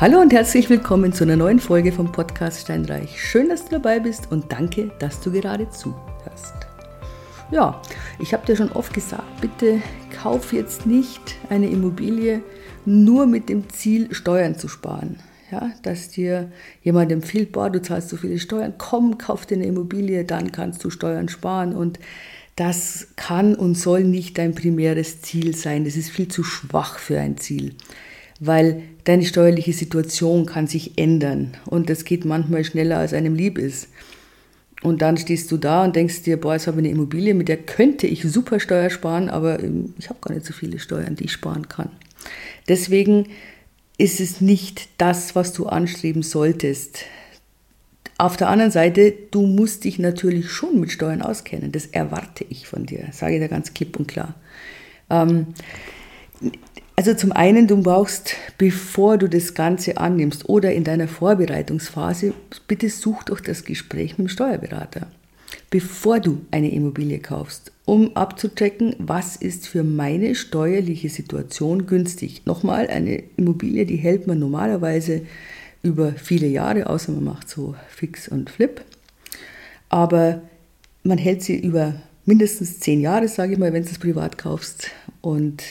Hallo und herzlich willkommen zu einer neuen Folge vom Podcast Steinreich. Schön, dass du dabei bist und danke, dass du gerade zuhörst. Ja, ich habe dir schon oft gesagt, bitte kauf jetzt nicht eine Immobilie nur mit dem Ziel, Steuern zu sparen. Ja, dass dir jemand empfiehlt, boah, du zahlst so viele Steuern, komm, kauf dir eine Immobilie, dann kannst du Steuern sparen. Und das kann und soll nicht dein primäres Ziel sein. Das ist viel zu schwach für ein Ziel weil deine steuerliche Situation kann sich ändern und das geht manchmal schneller, als einem lieb ist. Und dann stehst du da und denkst dir, boah, jetzt habe ich eine Immobilie, mit der könnte ich super Steuer sparen, aber ähm, ich habe gar nicht so viele Steuern, die ich sparen kann. Deswegen ist es nicht das, was du anstreben solltest. Auf der anderen Seite, du musst dich natürlich schon mit Steuern auskennen. Das erwarte ich von dir, sage ich dir ganz klipp und klar. Ähm, also zum einen, du brauchst, bevor du das Ganze annimmst oder in deiner Vorbereitungsphase, bitte such doch das Gespräch mit dem Steuerberater, bevor du eine Immobilie kaufst, um abzuchecken, was ist für meine steuerliche Situation günstig. Nochmal, eine Immobilie, die hält man normalerweise über viele Jahre, außer man macht so Fix und Flip. Aber man hält sie über mindestens zehn Jahre, sage ich mal, wenn du es privat kaufst. Und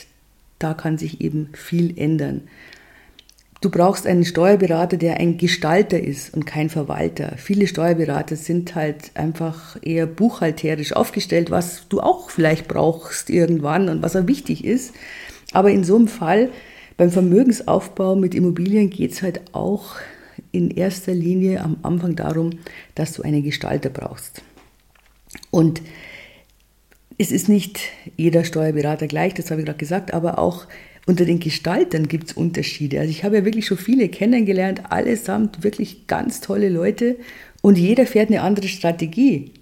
da kann sich eben viel ändern. Du brauchst einen Steuerberater, der ein Gestalter ist und kein Verwalter. Viele Steuerberater sind halt einfach eher buchhalterisch aufgestellt, was du auch vielleicht brauchst irgendwann und was auch wichtig ist. Aber in so einem Fall, beim Vermögensaufbau mit Immobilien geht es halt auch in erster Linie am Anfang darum, dass du einen Gestalter brauchst. Und es ist nicht jeder Steuerberater gleich, das habe ich gerade gesagt, aber auch unter den Gestaltern gibt es Unterschiede. Also ich habe ja wirklich schon viele kennengelernt, allesamt wirklich ganz tolle Leute und jeder fährt eine andere Strategie.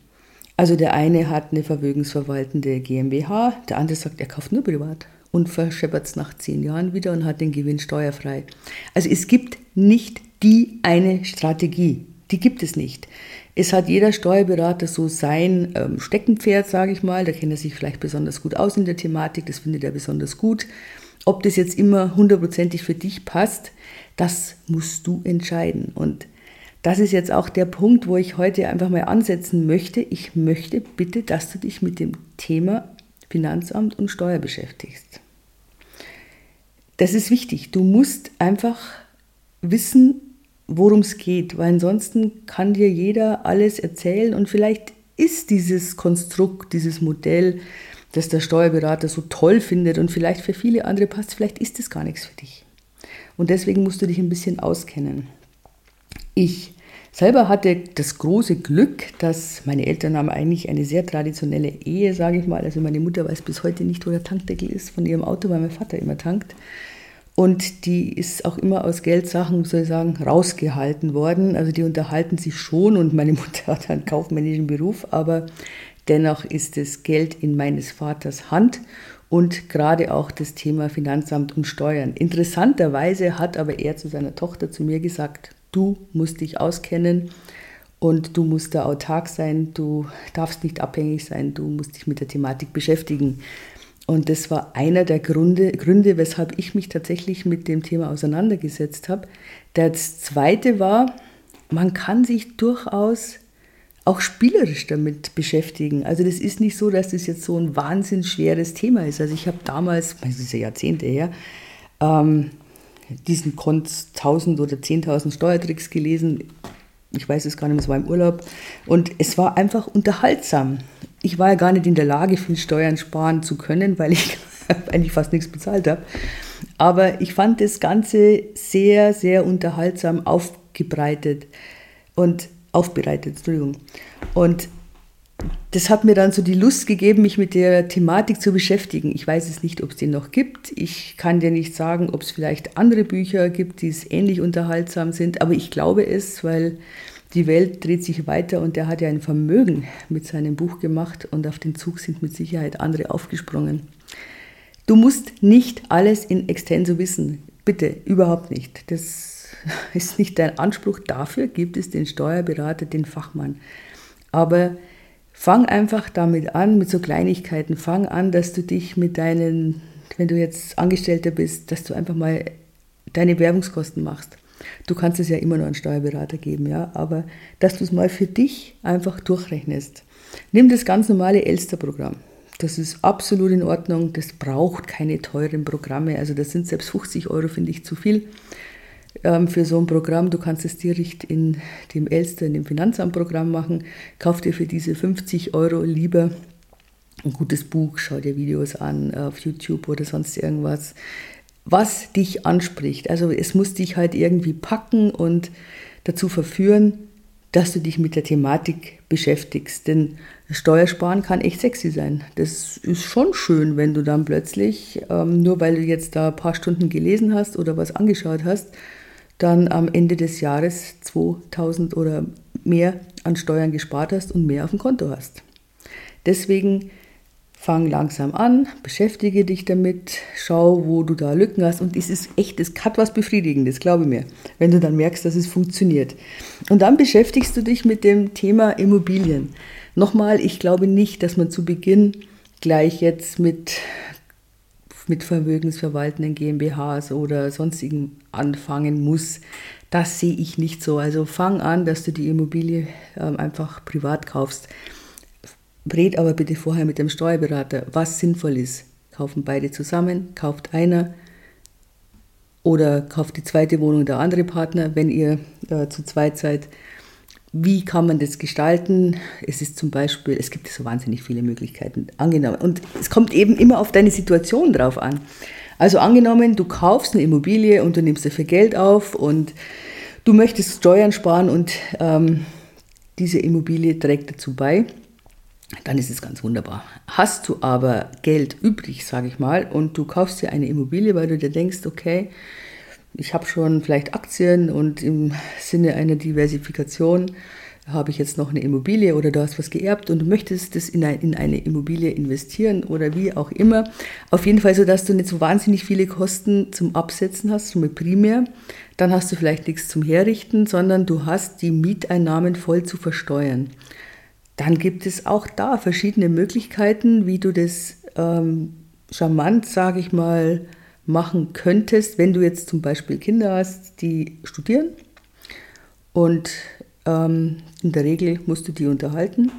Also der eine hat eine vermögensverwaltende GmbH, der andere sagt, er kauft nur privat und verscheppert es nach zehn Jahren wieder und hat den Gewinn steuerfrei. Also es gibt nicht die eine Strategie. Die gibt es nicht. Es hat jeder Steuerberater so sein ähm, Steckenpferd, sage ich mal. Da kennt er sich vielleicht besonders gut aus in der Thematik, das findet er besonders gut. Ob das jetzt immer hundertprozentig für dich passt, das musst du entscheiden. Und das ist jetzt auch der Punkt, wo ich heute einfach mal ansetzen möchte. Ich möchte bitte, dass du dich mit dem Thema Finanzamt und Steuer beschäftigst. Das ist wichtig. Du musst einfach wissen, worum es geht, weil ansonsten kann dir jeder alles erzählen und vielleicht ist dieses Konstrukt, dieses Modell, das der Steuerberater so toll findet und vielleicht für viele andere passt, vielleicht ist es gar nichts für dich. Und deswegen musst du dich ein bisschen auskennen. Ich selber hatte das große Glück, dass meine Eltern haben eigentlich eine sehr traditionelle Ehe, sage ich mal. Also meine Mutter weiß bis heute nicht, wo der Tankdeckel ist von ihrem Auto, weil mein Vater immer tankt. Und die ist auch immer aus Geldsachen, soll ich sagen, rausgehalten worden. Also die unterhalten sich schon und meine Mutter hat einen kaufmännischen Beruf, aber dennoch ist das Geld in meines Vaters Hand und gerade auch das Thema Finanzamt und Steuern. Interessanterweise hat aber er zu seiner Tochter zu mir gesagt, du musst dich auskennen und du musst da autark sein, du darfst nicht abhängig sein, du musst dich mit der Thematik beschäftigen. Und das war einer der Gründe, Gründe, weshalb ich mich tatsächlich mit dem Thema auseinandergesetzt habe. Das zweite war, man kann sich durchaus auch spielerisch damit beschäftigen. Also das ist nicht so, dass das jetzt so ein wahnsinnig schweres Thema ist. Also ich habe damals, das ist ja Jahrzehnte her, ähm, diesen Kont 1000 oder 10.000 Steuertricks gelesen. Ich weiß es gar nicht es war im Urlaub. Und es war einfach unterhaltsam ich war ja gar nicht in der Lage, viel Steuern sparen zu können, weil ich eigentlich fast nichts bezahlt habe. Aber ich fand das Ganze sehr, sehr unterhaltsam aufgebreitet und aufbereitet, Entschuldigung. Und das hat mir dann so die Lust gegeben, mich mit der Thematik zu beschäftigen. Ich weiß es nicht, ob es den noch gibt. Ich kann dir nicht sagen, ob es vielleicht andere Bücher gibt, die es ähnlich unterhaltsam sind, aber ich glaube es, weil die Welt dreht sich weiter und er hat ja ein Vermögen mit seinem Buch gemacht und auf den Zug sind mit Sicherheit andere aufgesprungen. Du musst nicht alles in extenso wissen. Bitte, überhaupt nicht. Das ist nicht dein Anspruch. Dafür gibt es den Steuerberater, den Fachmann. Aber fang einfach damit an, mit so Kleinigkeiten. Fang an, dass du dich mit deinen, wenn du jetzt Angestellter bist, dass du einfach mal deine Werbungskosten machst Du kannst es ja immer noch einen Steuerberater geben, ja, aber dass du es mal für dich einfach durchrechnest. Nimm das ganz normale Elster-Programm. Das ist absolut in Ordnung. Das braucht keine teuren Programme. Also das sind selbst 50 Euro, finde ich, zu viel ähm, für so ein Programm. Du kannst es direkt in dem Elster, in dem Finanzamtprogramm machen. Kauf dir für diese 50 Euro lieber ein gutes Buch, schau dir Videos an auf YouTube oder sonst irgendwas, was dich anspricht. Also es muss dich halt irgendwie packen und dazu verführen, dass du dich mit der Thematik beschäftigst. Denn Steuersparen kann echt sexy sein. Das ist schon schön, wenn du dann plötzlich, ähm, nur weil du jetzt da ein paar Stunden gelesen hast oder was angeschaut hast, dann am Ende des Jahres 2000 oder mehr an Steuern gespart hast und mehr auf dem Konto hast. Deswegen fang langsam an, beschäftige dich damit, schau, wo du da Lücken hast und es ist echt, es hat was Befriedigendes, glaube mir, wenn du dann merkst, dass es funktioniert. Und dann beschäftigst du dich mit dem Thema Immobilien. Nochmal, ich glaube nicht, dass man zu Beginn gleich jetzt mit mit vermögensverwaltenden GmbHs oder sonstigen anfangen muss. Das sehe ich nicht so. Also fang an, dass du die Immobilie äh, einfach privat kaufst. Red aber bitte vorher mit dem Steuerberater, was sinnvoll ist. Kaufen beide zusammen, kauft einer oder kauft die zweite Wohnung der andere Partner, wenn ihr äh, zu zweit seid. Wie kann man das gestalten? Es ist zum Beispiel, es gibt so wahnsinnig viele Möglichkeiten. Angenommen, und es kommt eben immer auf deine Situation drauf an. Also angenommen, du kaufst eine Immobilie und du nimmst dafür Geld auf und du möchtest Steuern sparen und ähm, diese Immobilie trägt dazu bei, dann ist es ganz wunderbar. Hast du aber Geld übrig, sage ich mal, und du kaufst dir eine Immobilie, weil du dir denkst, okay, ich habe schon vielleicht Aktien und im Sinne einer Diversifikation habe ich jetzt noch eine Immobilie oder du hast was geerbt und du möchtest das in, ein, in eine Immobilie investieren oder wie auch immer. Auf jeden Fall so, dass du nicht so wahnsinnig viele Kosten zum Absetzen hast, mal primär. Dann hast du vielleicht nichts zum Herrichten, sondern du hast die Mieteinnahmen voll zu versteuern. Dann gibt es auch da verschiedene Möglichkeiten, wie du das ähm, charmant, sage ich mal, machen könntest, wenn du jetzt zum Beispiel Kinder hast, die studieren und ähm, in der Regel musst du die unterhalten.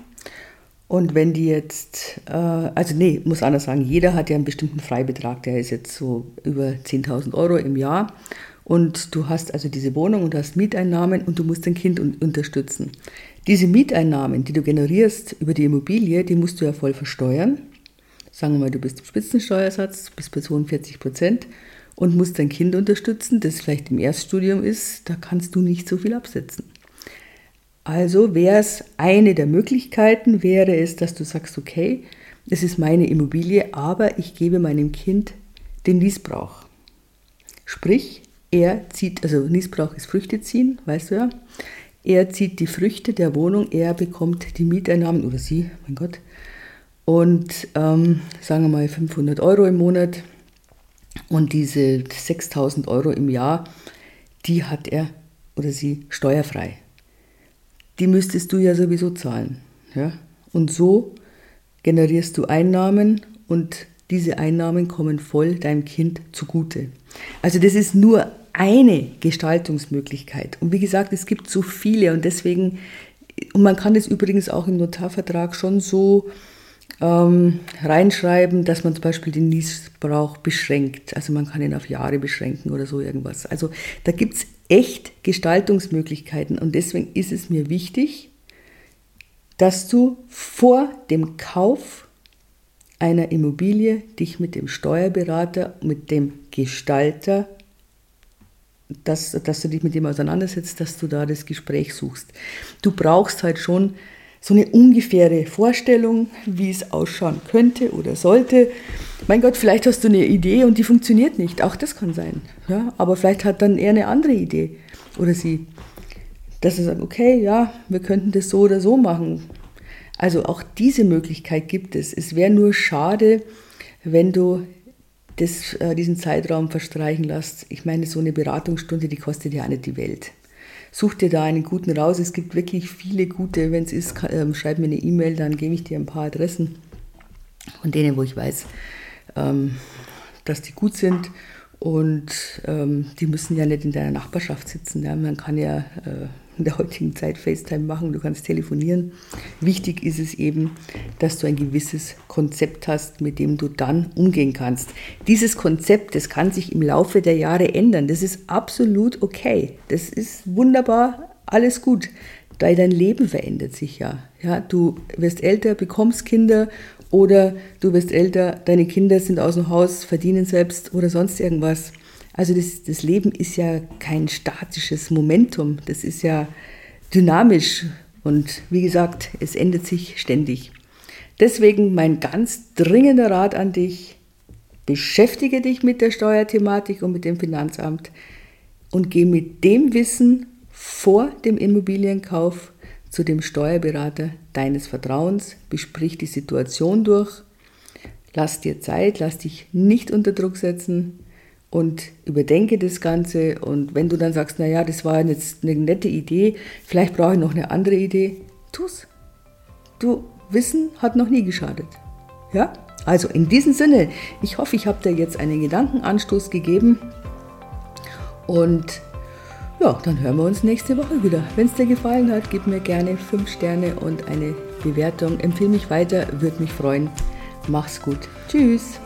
Und wenn die jetzt, äh, also nee, muss anders sagen, jeder hat ja einen bestimmten Freibetrag, der ist jetzt so über 10.000 Euro im Jahr. Und du hast also diese Wohnung und hast Mieteinnahmen und du musst dein Kind un unterstützen. Diese Mieteinnahmen, die du generierst über die Immobilie, die musst du ja voll versteuern. Sagen wir mal, du bist im Spitzensteuersatz, bist bei 42 Prozent und musst dein Kind unterstützen, das vielleicht im Erststudium ist, da kannst du nicht so viel absetzen. Also wäre es eine der Möglichkeiten, wäre es, dass du sagst, okay, es ist meine Immobilie, aber ich gebe meinem Kind den Niesbrauch. Sprich, er zieht, also Niesbrauch ist Früchte ziehen, weißt du ja. Er zieht die Früchte der Wohnung, er bekommt die Mieteinnahmen oder sie, mein Gott, und ähm, sagen wir mal 500 Euro im Monat und diese 6000 Euro im Jahr, die hat er oder sie steuerfrei. Die müsstest du ja sowieso zahlen. Ja? Und so generierst du Einnahmen und diese Einnahmen kommen voll deinem Kind zugute. Also das ist nur eine Gestaltungsmöglichkeit. Und wie gesagt, es gibt so viele und deswegen, und man kann das übrigens auch im Notarvertrag schon so ähm, reinschreiben, dass man zum Beispiel den Niesbrauch beschränkt. Also man kann ihn auf Jahre beschränken oder so irgendwas. Also da gibt es echt Gestaltungsmöglichkeiten und deswegen ist es mir wichtig, dass du vor dem Kauf einer Immobilie dich mit dem Steuerberater, mit dem Gestalter, dass, dass du dich mit dem auseinandersetzt, dass du da das Gespräch suchst. Du brauchst halt schon so eine ungefähre Vorstellung, wie es ausschauen könnte oder sollte. Mein Gott, vielleicht hast du eine Idee und die funktioniert nicht. Auch das kann sein. Ja? Aber vielleicht hat dann er eine andere Idee oder sie. Dass er sagt, okay, ja, wir könnten das so oder so machen. Also auch diese Möglichkeit gibt es. Es wäre nur schade, wenn du das, äh, diesen Zeitraum verstreichen lässt. Ich meine, so eine Beratungsstunde, die kostet ja nicht die Welt such dir da einen guten raus. Es gibt wirklich viele gute. Wenn es ist, ähm, schreib mir eine E-Mail, dann gebe ich dir ein paar Adressen von denen, wo ich weiß, ähm, dass die gut sind. Und ähm, die müssen ja nicht in deiner Nachbarschaft sitzen. Ja? Man kann ja äh, in der heutigen Zeit FaceTime machen, du kannst telefonieren. Wichtig ist es eben, dass du ein gewisses Konzept hast, mit dem du dann umgehen kannst. Dieses Konzept, das kann sich im Laufe der Jahre ändern. Das ist absolut okay. Das ist wunderbar, alles gut. Weil dein Leben verändert sich ja. ja. Du wirst älter, bekommst Kinder oder du wirst älter, deine Kinder sind aus dem Haus, verdienen selbst oder sonst irgendwas. Also das, das Leben ist ja kein statisches Momentum, das ist ja dynamisch. Und wie gesagt, es ändert sich ständig. Deswegen mein ganz dringender Rat an dich, beschäftige dich mit der Steuerthematik und mit dem Finanzamt und geh mit dem Wissen vor dem Immobilienkauf zu dem Steuerberater deines Vertrauens, besprich die Situation durch, lass dir Zeit, lass dich nicht unter Druck setzen und überdenke das Ganze. Und wenn du dann sagst, naja, das war jetzt eine nette Idee, vielleicht brauche ich noch eine andere Idee, tu's. Du, Wissen hat noch nie geschadet. Ja? Also in diesem Sinne, ich hoffe, ich habe dir jetzt einen Gedankenanstoß gegeben und ja, dann hören wir uns nächste Woche wieder. Wenn es dir gefallen hat, gib mir gerne 5 Sterne und eine Bewertung. Empfehle mich weiter, würde mich freuen. Mach's gut. Tschüss.